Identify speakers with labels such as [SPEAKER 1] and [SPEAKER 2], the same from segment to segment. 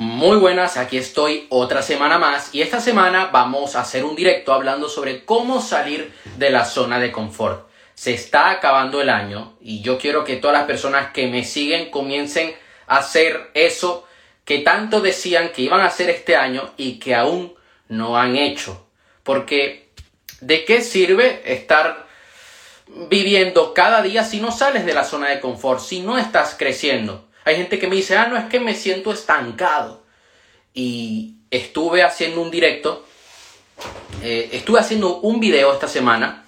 [SPEAKER 1] Muy buenas, aquí estoy otra semana más y esta semana vamos a hacer un directo hablando sobre cómo salir de la zona de confort. Se está acabando el año y yo quiero que todas las personas que me siguen comiencen a hacer eso que tanto decían que iban a hacer este año y que aún no han hecho. Porque ¿de qué sirve estar viviendo cada día si no sales de la zona de confort, si no estás creciendo? Hay gente que me dice, ah, no, es que me siento estancado. Y estuve haciendo un directo, eh, estuve haciendo un video esta semana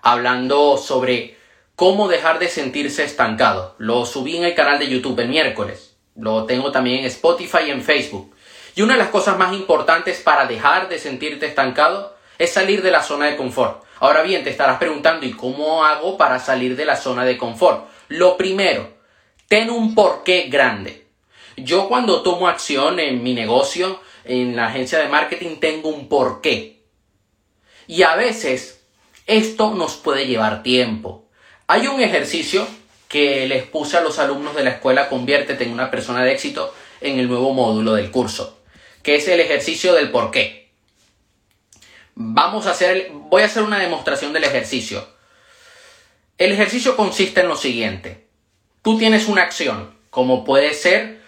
[SPEAKER 1] hablando sobre cómo dejar de sentirse estancado. Lo subí en el canal de YouTube el miércoles. Lo tengo también en Spotify y en Facebook. Y una de las cosas más importantes para dejar de sentirte estancado es salir de la zona de confort. Ahora bien, te estarás preguntando, ¿y cómo hago para salir de la zona de confort? Lo primero, ten un porqué grande. Yo cuando tomo acción en mi negocio, en la agencia de marketing, tengo un porqué. Y a veces esto nos puede llevar tiempo. Hay un ejercicio que les puse a los alumnos de la escuela Conviértete en una persona de éxito en el nuevo módulo del curso, que es el ejercicio del porqué. Vamos a hacer, voy a hacer una demostración del ejercicio. El ejercicio consiste en lo siguiente. Tú tienes una acción, como puede ser,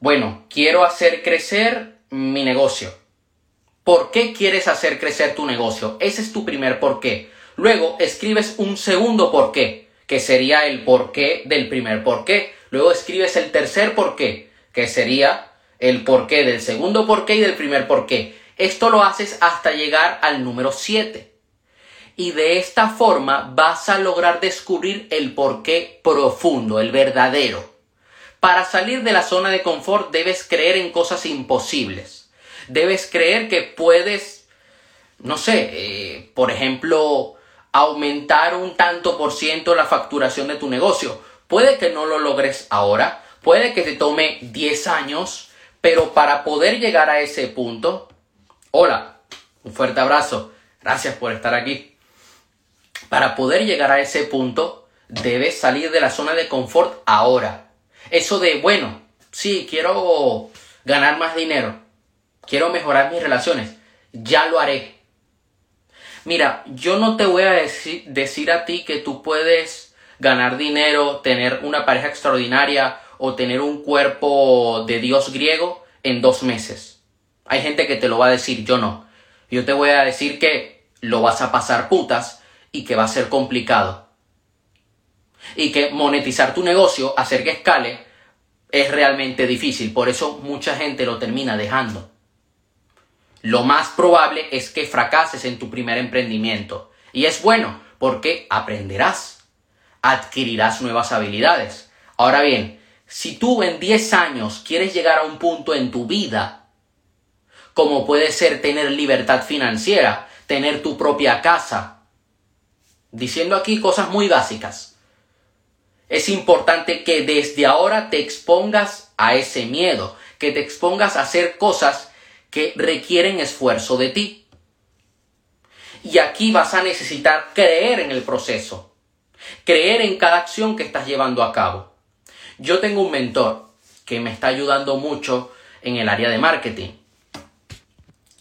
[SPEAKER 1] bueno, quiero hacer crecer mi negocio. ¿Por qué quieres hacer crecer tu negocio? Ese es tu primer por qué. Luego escribes un segundo por qué, que sería el por qué del primer por qué. Luego escribes el tercer por qué, que sería el por qué del segundo por qué y del primer por qué. Esto lo haces hasta llegar al número 7 y de esta forma vas a lograr descubrir el porqué profundo, el verdadero. Para salir de la zona de confort debes creer en cosas imposibles. Debes creer que puedes, no sé, eh, por ejemplo, aumentar un tanto por ciento la facturación de tu negocio. Puede que no lo logres ahora, puede que te tome 10 años, pero para poder llegar a ese punto, hola, un fuerte abrazo, gracias por estar aquí. Para poder llegar a ese punto, debes salir de la zona de confort ahora. Eso de, bueno, sí, quiero ganar más dinero, quiero mejorar mis relaciones, ya lo haré. Mira, yo no te voy a decir, a ti que tú puedes ganar dinero, tener una pareja extraordinaria o tener un cuerpo de dios griego en dos meses. Hay gente que te lo va a decir, yo no. Yo te voy a decir que lo vas a pasar putas y que va a ser complicado. Y que monetizar tu negocio, hacer que escale, es realmente difícil. Por eso mucha gente lo termina dejando. Lo más probable es que fracases en tu primer emprendimiento. Y es bueno porque aprenderás, adquirirás nuevas habilidades. Ahora bien, si tú en 10 años quieres llegar a un punto en tu vida, como puede ser tener libertad financiera, tener tu propia casa, diciendo aquí cosas muy básicas. Es importante que desde ahora te expongas a ese miedo, que te expongas a hacer cosas que requieren esfuerzo de ti. Y aquí vas a necesitar creer en el proceso, creer en cada acción que estás llevando a cabo. Yo tengo un mentor que me está ayudando mucho en el área de marketing.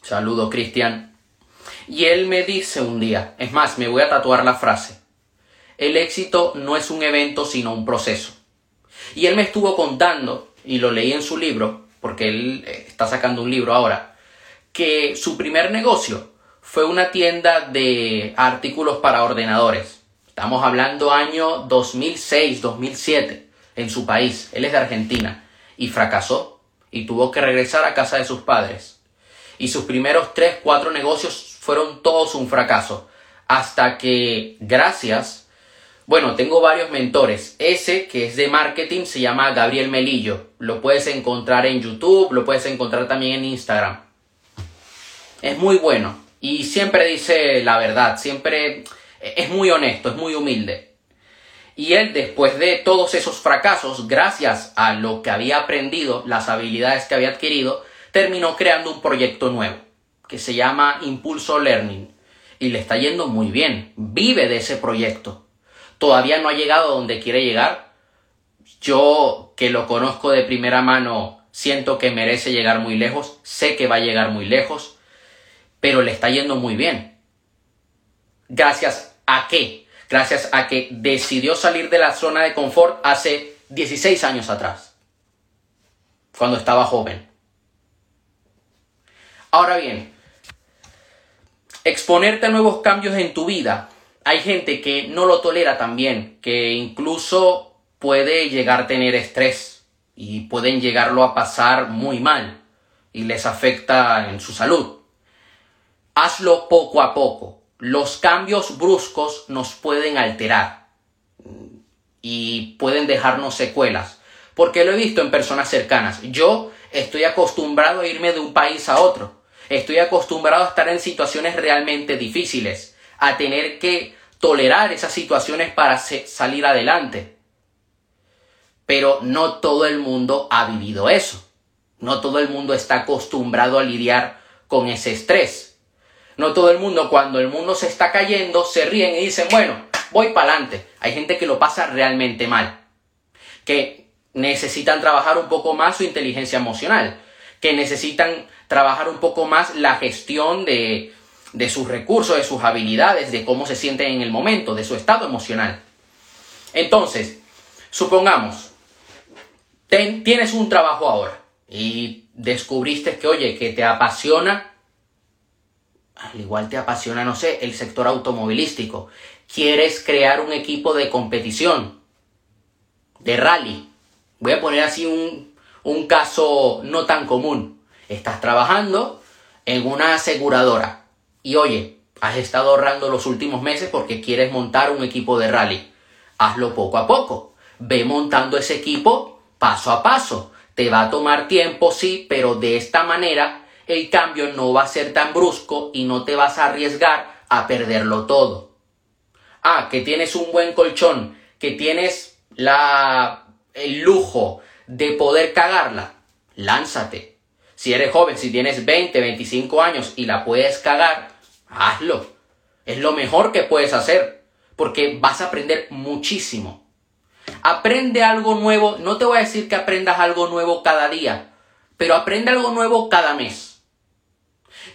[SPEAKER 1] Saludo, Cristian. Y él me dice un día, es más, me voy a tatuar la frase, el éxito no es un evento sino un proceso. Y él me estuvo contando, y lo leí en su libro, porque él eh, está sacando un libro ahora, que su primer negocio fue una tienda de artículos para ordenadores. Estamos hablando año 2006, 2007, en su país. Él es de Argentina. Y fracasó. Y tuvo que regresar a casa de sus padres. Y sus primeros 3, 4 negocios fueron todos un fracaso. Hasta que, gracias, bueno, tengo varios mentores. Ese que es de marketing se llama Gabriel Melillo. Lo puedes encontrar en YouTube, lo puedes encontrar también en Instagram. Es muy bueno y siempre dice la verdad, siempre es muy honesto, es muy humilde. Y él, después de todos esos fracasos, gracias a lo que había aprendido, las habilidades que había adquirido, terminó creando un proyecto nuevo que se llama Impulso Learning y le está yendo muy bien. Vive de ese proyecto. Todavía no ha llegado a donde quiere llegar. Yo, que lo conozco de primera mano, siento que merece llegar muy lejos, sé que va a llegar muy lejos, pero le está yendo muy bien. Gracias a qué? Gracias a que decidió salir de la zona de confort hace 16 años atrás, cuando estaba joven. Ahora bien, exponerte a nuevos cambios en tu vida, hay gente que no lo tolera también, que incluso puede llegar a tener estrés y pueden llegarlo a pasar muy mal y les afecta en su salud. Hazlo poco a poco. Los cambios bruscos nos pueden alterar y pueden dejarnos secuelas, porque lo he visto en personas cercanas. Yo estoy acostumbrado a irme de un país a otro. Estoy acostumbrado a estar en situaciones realmente difíciles, a tener que tolerar esas situaciones para salir adelante. Pero no todo el mundo ha vivido eso. No todo el mundo está acostumbrado a lidiar con ese estrés. No todo el mundo cuando el mundo se está cayendo se ríen y dicen, bueno, voy para adelante. Hay gente que lo pasa realmente mal. Que necesitan trabajar un poco más su inteligencia emocional. Que necesitan trabajar un poco más la gestión de, de sus recursos, de sus habilidades, de cómo se sienten en el momento, de su estado emocional. Entonces, supongamos, tienes un trabajo ahora y descubriste que, oye, que te apasiona, al igual te apasiona, no sé, el sector automovilístico. Quieres crear un equipo de competición, de rally. Voy a poner así un, un caso no tan común. Estás trabajando en una aseguradora y oye, has estado ahorrando los últimos meses porque quieres montar un equipo de rally. Hazlo poco a poco. Ve montando ese equipo paso a paso. Te va a tomar tiempo, sí, pero de esta manera el cambio no va a ser tan brusco y no te vas a arriesgar a perderlo todo. Ah, que tienes un buen colchón, que tienes la el lujo de poder cagarla. Lánzate. Si eres joven, si tienes 20, 25 años y la puedes cagar, hazlo. Es lo mejor que puedes hacer, porque vas a aprender muchísimo. Aprende algo nuevo, no te voy a decir que aprendas algo nuevo cada día, pero aprende algo nuevo cada mes.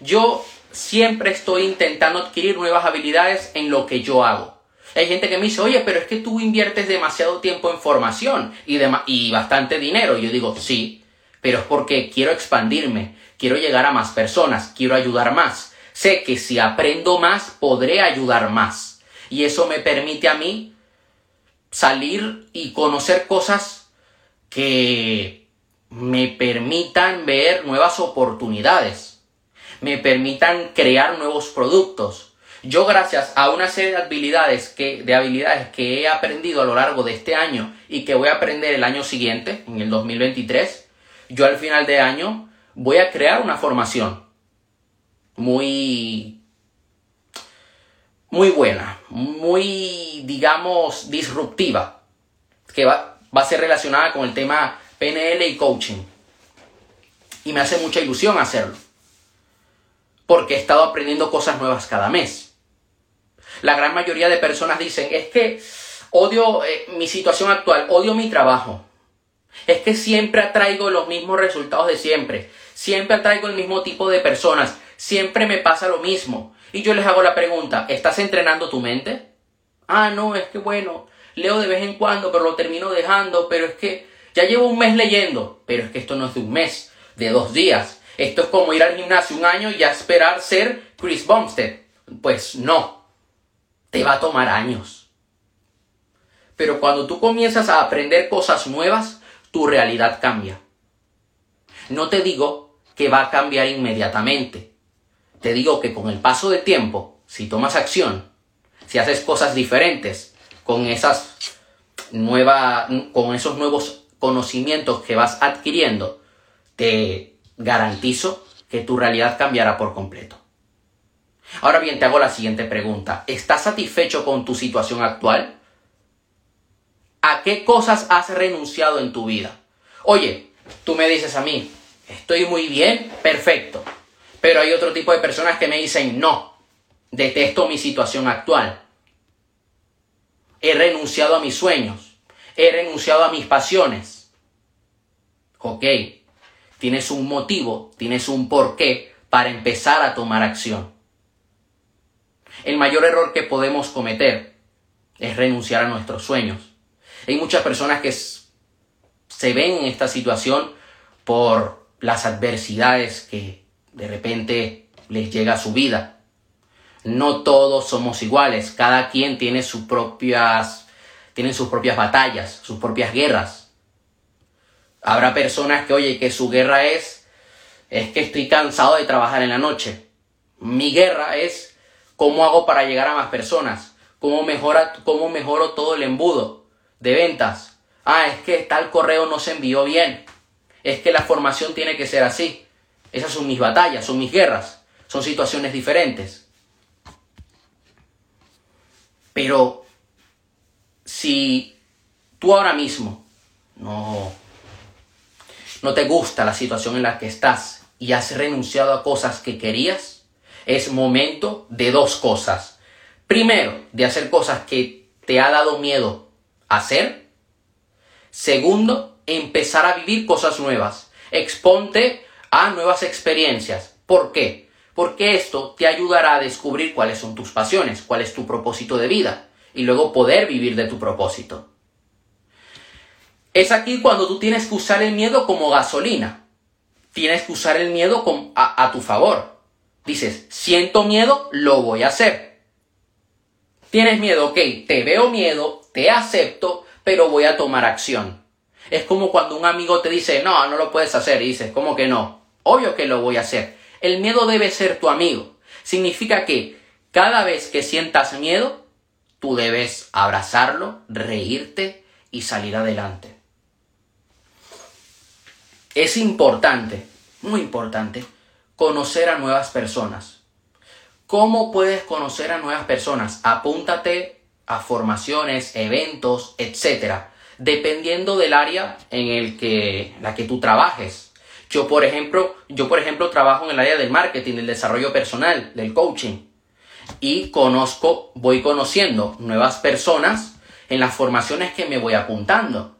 [SPEAKER 1] Yo siempre estoy intentando adquirir nuevas habilidades en lo que yo hago. Hay gente que me dice, oye, pero es que tú inviertes demasiado tiempo en formación y, y bastante dinero. Y yo digo, sí, pero es porque quiero expandirme, quiero llegar a más personas, quiero ayudar más. Sé que si aprendo más, podré ayudar más. Y eso me permite a mí salir y conocer cosas que me permitan ver nuevas oportunidades, me permitan crear nuevos productos. Yo gracias a una serie de habilidades que, de habilidades que he aprendido a lo largo de este año y que voy a aprender el año siguiente, en el 2023, yo al final de año voy a crear una formación muy muy buena, muy digamos disruptiva, que va, va a ser relacionada con el tema PNL y coaching. Y me hace mucha ilusión hacerlo, porque he estado aprendiendo cosas nuevas cada mes. La gran mayoría de personas dicen, es que odio eh, mi situación actual, odio mi trabajo. Es que siempre atraigo los mismos resultados de siempre. Siempre atraigo el mismo tipo de personas siempre me pasa lo mismo. Y yo les hago la pregunta, ¿estás entrenando tu mente? Ah, no, es que bueno, leo de vez en cuando, pero lo termino dejando, pero es que ya llevo un mes leyendo, pero es que esto no es de un mes, de dos días. Esto es como ir al gimnasio un año y ya esperar ser Chris Bumstead. Pues no, te va a tomar años. Pero cuando tú comienzas a aprender cosas nuevas, tu realidad cambia. No te digo que va a cambiar inmediatamente, te digo que con el paso del tiempo, si tomas acción, si haces cosas diferentes con esas nuevas, con esos nuevos conocimientos que vas adquiriendo, te garantizo que tu realidad cambiará por completo. Ahora bien, te hago la siguiente pregunta. ¿Estás satisfecho con tu situación actual? ¿A qué cosas has renunciado en tu vida? Oye, tú me dices a mí, estoy muy bien, perfecto. Pero hay otro tipo de personas que me dicen, no, detesto mi situación actual. He renunciado a mis sueños. He renunciado a mis pasiones. Ok. tienes un motivo, tienes un porqué para empezar a tomar acción. El mayor error que podemos cometer es renunciar a nuestros sueños. Hay muchas personas que se ven en esta situación por las adversidades que de repente les llega a su vida. No todos somos iguales, cada quien tiene sus propias tienen sus propias batallas, sus propias guerras. Habrá personas que, oye, que su guerra es es que estoy cansado de trabajar en la noche. Mi guerra es cómo hago para llegar a más personas, cómo, mejora, cómo mejoro todo el embudo de ventas. Ah, es que tal correo no se envió bien. Es que la formación tiene que ser así. Esas son mis batallas, son mis guerras, son situaciones diferentes. Pero si tú ahora mismo no, no te gusta la situación en la que estás y has renunciado a cosas que querías, es momento de dos cosas. Primero, de hacer cosas que te ha dado miedo hacer. Segundo, empezar a vivir cosas nuevas. Exponte a nuevas experiencias. ¿Por qué? Porque esto te ayudará a descubrir cuáles son tus pasiones, cuál es tu propósito de vida y luego poder vivir de tu propósito. Es aquí cuando tú tienes que usar el miedo como gasolina. Tienes que usar el miedo a, a tu favor. Dices, siento miedo, lo voy a hacer. Tienes miedo, ok, te veo miedo, te acepto, pero voy a tomar acción. Es como cuando un amigo te dice, no, no lo puedes hacer, y dices, ¿cómo que no? Obvio que lo voy a hacer. El miedo debe ser tu amigo. Significa que cada vez que sientas miedo, tú debes abrazarlo, reírte y salir adelante. Es importante, muy importante, conocer a nuevas personas. ¿Cómo puedes conocer a nuevas personas? Apúntate a formaciones, eventos, etc. Dependiendo del área en el que la que tú trabajes. Yo por ejemplo, yo por ejemplo trabajo en el área del marketing, del desarrollo personal, del coaching y conozco, voy conociendo nuevas personas en las formaciones que me voy apuntando.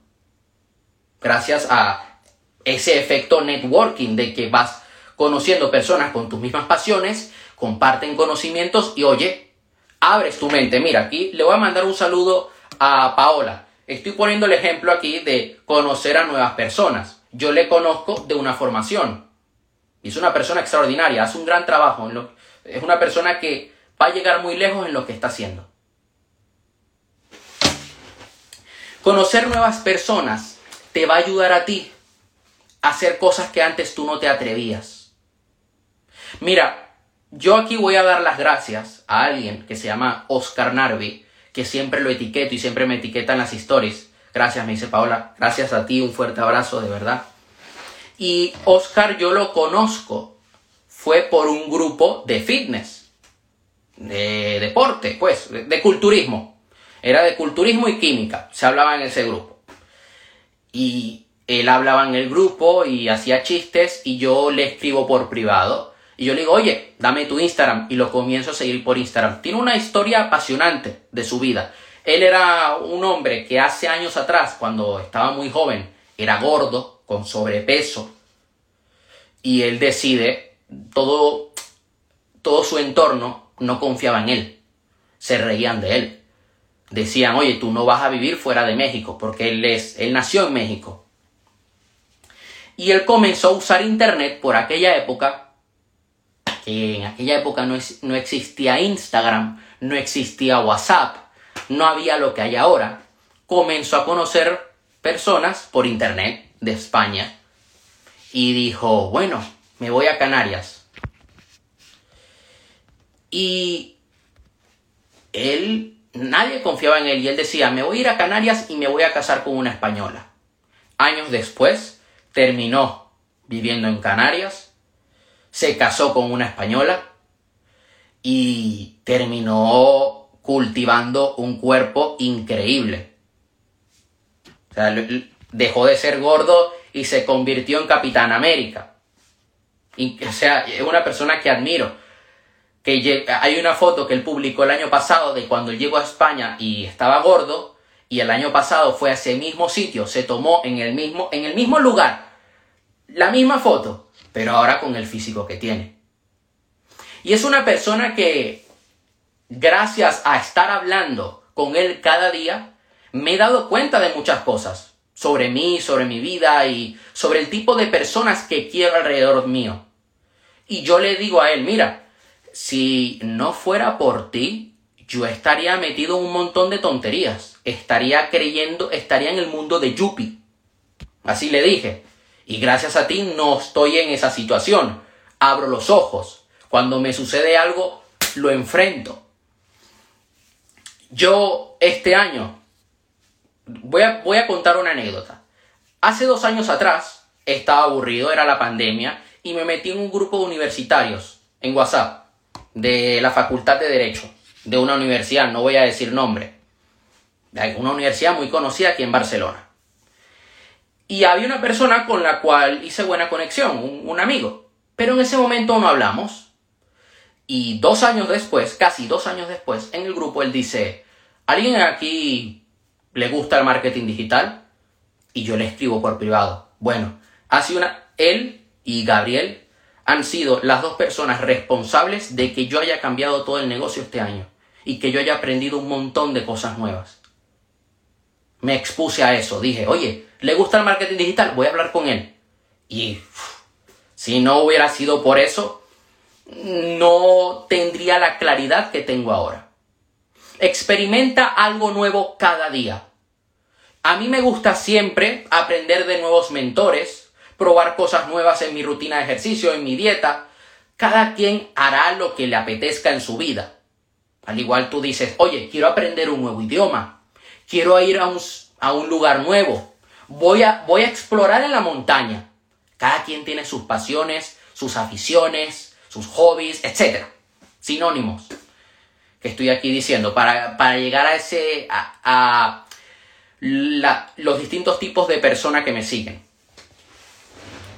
[SPEAKER 1] Gracias a ese efecto networking de que vas conociendo personas con tus mismas pasiones, comparten conocimientos y oye, abres tu mente. Mira, aquí le voy a mandar un saludo a Paola. Estoy poniendo el ejemplo aquí de conocer a nuevas personas. Yo le conozco de una formación. Es una persona extraordinaria, hace un gran trabajo. Es una persona que va a llegar muy lejos en lo que está haciendo. Conocer nuevas personas te va a ayudar a ti a hacer cosas que antes tú no te atrevías. Mira, yo aquí voy a dar las gracias a alguien que se llama Oscar Narvi, que siempre lo etiqueto y siempre me etiqueta en las stories. Gracias, me dice Paola. Gracias a ti, un fuerte abrazo, de verdad. Y Oscar yo lo conozco. Fue por un grupo de fitness de deporte, pues, de culturismo. Era de culturismo y química, se hablaba en ese grupo. Y él hablaba en el grupo y hacía chistes y yo le escribo por privado. Y yo le digo, oye, dame tu Instagram y lo comienzo a seguir por Instagram. Tiene una historia apasionante de su vida. Él era un hombre que hace años atrás, cuando estaba muy joven, era gordo, con sobrepeso. Y él decide, todo, todo su entorno no confiaban en él, se reían de él. Decían, oye, tú no vas a vivir fuera de México, porque él, es, él nació en México. Y él comenzó a usar Internet por aquella época, que en aquella época no, no existía Instagram, no existía WhatsApp, no había lo que hay ahora. Comenzó a conocer personas por Internet de España y dijo, bueno, me voy a Canarias y él, nadie confiaba en él y él decía, me voy a ir a Canarias y me voy a casar con una española. Años después, terminó viviendo en Canarias, se casó con una española y terminó cultivando un cuerpo increíble. O sea, dejó de ser gordo y se convirtió en Capitán América. o sea, es una persona que admiro que hay una foto que él publicó el año pasado de cuando llegó a España y estaba gordo y el año pasado fue a ese mismo sitio, se tomó en el mismo, en el mismo lugar la misma foto, pero ahora con el físico que tiene. Y es una persona que, gracias a estar hablando con él cada día, me he dado cuenta de muchas cosas sobre mí, sobre mi vida y sobre el tipo de personas que quiero alrededor mío. Y yo le digo a él, mira, si no fuera por ti, yo estaría metido en un montón de tonterías. Estaría creyendo, estaría en el mundo de Yuppie. Así le dije. Y gracias a ti no estoy en esa situación. Abro los ojos. Cuando me sucede algo, lo enfrento. Yo este año voy a, contar una anécdota. Hace dos años atrás estaba aburrido, era la pandemia, y me metí en un grupo de universitarios en WhatsApp de la Facultad de Derecho de una universidad, no voy a decir nombre, de una universidad muy conocida aquí en Barcelona. Y había una persona con la cual hice buena conexión, un, amigo, pero en ese momento no hablamos. Y dos años después, casi dos años después, en el grupo él dice, ¿alguien aquí le gusta el marketing digital y yo le escribo por privado. Bueno, hace una, él y Gabriel han sido las dos personas responsables de que yo haya cambiado todo el negocio este año y que yo haya aprendido un montón de cosas nuevas. Me expuse a eso, dije, oye, ¿le gusta el marketing digital? Voy a hablar con él. Y si no hubiera sido por eso, no tendría la claridad que tengo ahora. Experimenta algo nuevo cada día. A mí me gusta siempre aprender de nuevos mentores, probar cosas nuevas en mi rutina de ejercicio, en mi dieta. Cada quien hará lo que le apetezca en su vida. Al igual tú dices, oye, quiero aprender un nuevo idioma, quiero ir a un, a un lugar nuevo, voy a, voy a explorar en la montaña. Cada quien tiene sus pasiones, sus aficiones, sus hobbies, etc. Sinónimos que estoy aquí diciendo, para, para llegar a ese, a, los distintos tipos de personas que me siguen.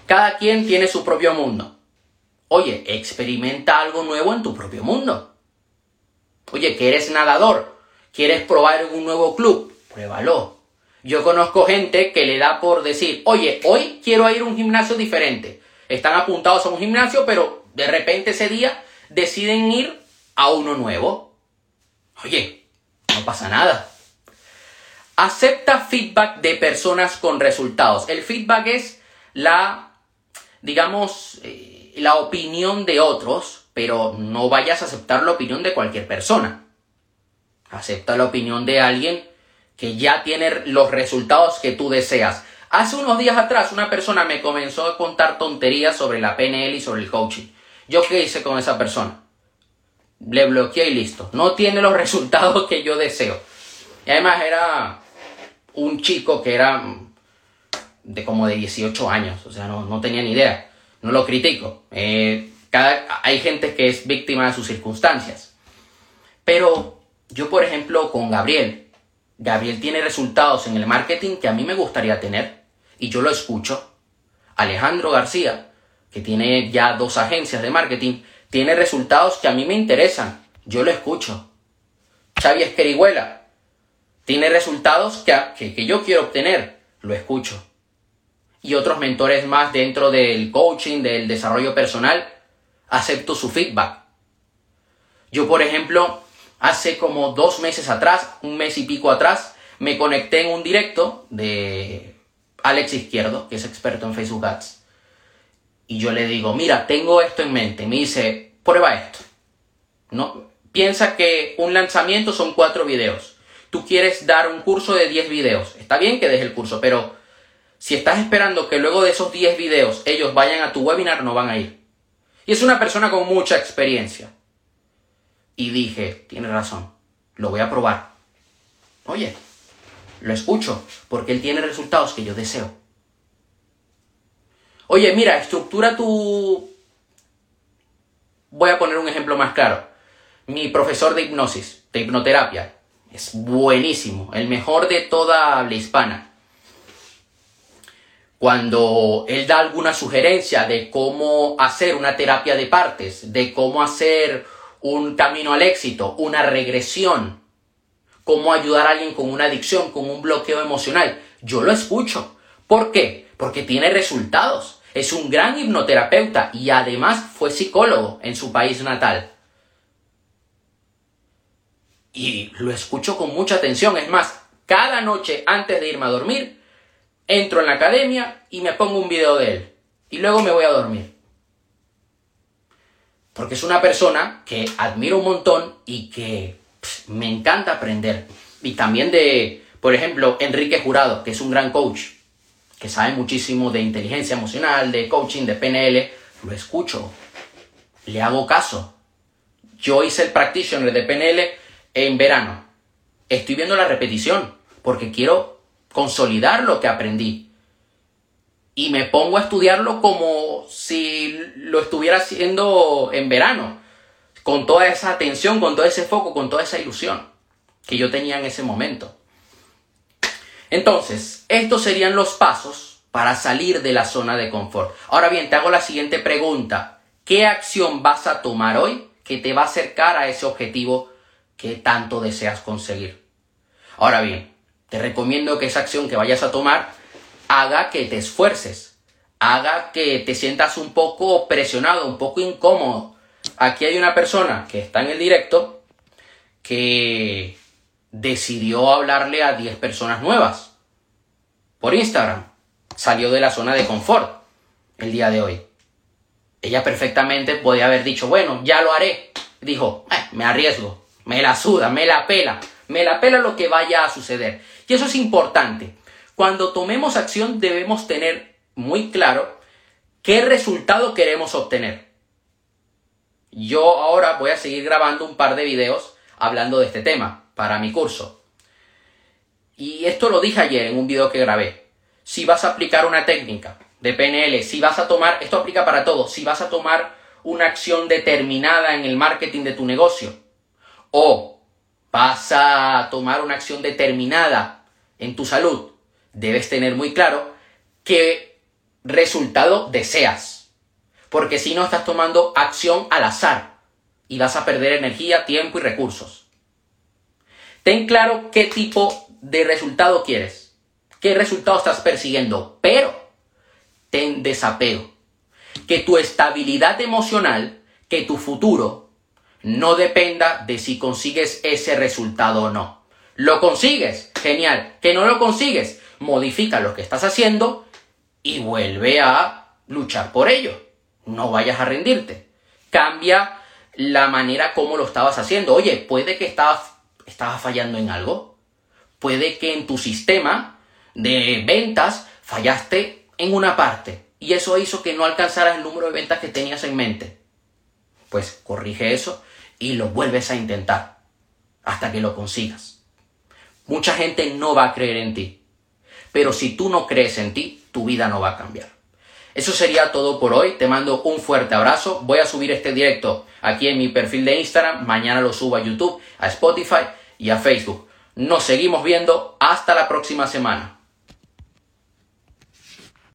[SPEAKER 1] Cada quien tiene su propio mundo. Oye, experimenta algo nuevo en tu propio mundo. Oye, que eres nadador, quieres probar un nuevo club, pruébalo. Yo conozco gente que le da por decir, oye, hoy quiero ir a un gimnasio diferente. Están apuntados a un gimnasio, pero de repente ese día deciden ir a uno nuevo. Oye, no pasa nada. Acepta feedback de personas con resultados. El feedback es la, digamos, eh, la opinión de otros, pero no vayas a aceptar la opinión de cualquier persona. Acepta la opinión de alguien que ya tiene los resultados que tú deseas. Hace unos días atrás una persona me comenzó a contar tonterías sobre la PNL y sobre el coaching. ¿Yo qué hice con esa persona? le bloqueé y listo. No tiene los resultados que yo deseo. Y además era un chico que era de como de 18 años, o sea, no, tenía ni idea. No lo critico. Eh, cada, hay gente que es víctima de sus circunstancias. Pero yo, por ejemplo, con Gabriel, Gabriel tiene resultados en el marketing que a mí me gustaría tener y yo lo escucho. Alejandro García, que tiene ya dos agencias de marketing, tiene resultados que a mí me interesan, yo lo escucho. Xavi Esquerihuela tiene resultados que, que yo quiero obtener, lo escucho. Y otros mentores más dentro del coaching, del desarrollo personal, acepto su feedback. Yo, por ejemplo, hace como dos meses atrás, un mes y pico atrás, me conecté en un directo de Alex Izquierdo, que es experto en Facebook Ads y yo le digo, mira, tengo esto en mente, me dice, prueba esto. ¿No? Piensa que un lanzamiento son cuatro videos. Tú quieres dar un curso de 10 videos. Está bien que deje el curso, pero si estás esperando que luego de esos 10 videos ellos vayan a tu webinar, no van a ir. Y es una persona con mucha experiencia. Y dije, tiene razón, lo voy a probar. Oye, lo escucho, porque él tiene resultados que yo deseo. Oye, mira, estructura tu... Voy a poner un ejemplo más claro. Mi profesor de hipnosis, de hipnoterapia, es buenísimo, el mejor de toda la hispana. Cuando él da alguna sugerencia de cómo hacer una terapia de partes, de cómo hacer un camino al éxito, una regresión, cómo ayudar a alguien con una adicción, con un bloqueo emocional, yo lo escucho. ¿Por qué? Porque tiene resultados es un gran hipnoterapeuta y además fue psicólogo en su país natal. Y lo escucho con mucha atención. Es más, cada noche antes de irme a dormir, entro en la academia y me pongo un video de él. Y luego me voy a dormir. Porque es una persona que admiro un montón y que me encanta aprender. Y también de, por ejemplo, Enrique Jurado, que es un gran coach, que sabe muchísimo de inteligencia emocional, de coaching, de PNL. Lo escucho, le hago caso. Yo hice el practitioner de PNL en verano. Estoy viendo la repetición porque quiero consolidar lo que aprendí. Y me pongo a estudiarlo como si lo estuviera haciendo en verano, con toda esa atención, con todo ese foco, con toda esa ilusión que yo tenía en ese momento. Entonces, estos serían los pasos para salir de la zona de confort. Ahora bien, te hago la siguiente pregunta. ¿Qué acción vas a tomar hoy que te va a acercar a ese objetivo que tanto deseas conseguir? Ahora bien, te recomiendo que esa acción que vayas a tomar haga que te esfuerces, haga que te sientas un poco presionado, un poco incómodo. Aquí hay una persona que está en el directo que decidió hablarle a 10 personas nuevas por Instagram. Salió de la zona de confort el día de hoy. Ella perfectamente podía haber dicho, bueno, ya lo haré. Dijo, eh, me arriesgo, me la suda, me la pela, me la pela lo que vaya a suceder. Y eso es importante. Cuando tomemos acción debemos tener muy claro qué resultado queremos obtener. Yo ahora voy a seguir grabando un par de videos hablando de este tema para mi curso. Y esto lo dije ayer en un video que grabé. Si vas a aplicar una técnica de PNL, si vas a tomar, esto aplica para todo, si vas a tomar una acción determinada en el marketing de tu negocio o vas a tomar una acción determinada en tu salud, debes tener muy claro qué resultado deseas. Porque si no estás tomando acción al azar y vas a perder energía, tiempo y recursos. Ten claro qué tipo de resultado quieres, qué resultado estás persiguiendo, pero ten desapego. Que tu estabilidad emocional, que tu futuro, no dependa de si consigues ese resultado o no. Lo consigues, genial. Que no lo consigues, modifica lo que estás haciendo y vuelve a luchar por ello. No vayas a rendirte. Cambia la manera como lo estabas haciendo. Oye, puede que estabas ¿Estabas fallando en algo? Puede que en tu sistema de ventas fallaste en una parte y eso hizo que no alcanzaras el número de ventas que tenías en mente. Pues corrige eso y lo vuelves a intentar hasta que lo consigas. Mucha gente no va a creer en ti, pero si tú no crees en ti, tu vida no va a cambiar. Eso sería todo por hoy. Te mando un fuerte abrazo. Voy a subir este directo aquí en mi perfil de Instagram. Mañana lo subo a YouTube, a Spotify y a Facebook. Nos seguimos viendo. Hasta la próxima semana.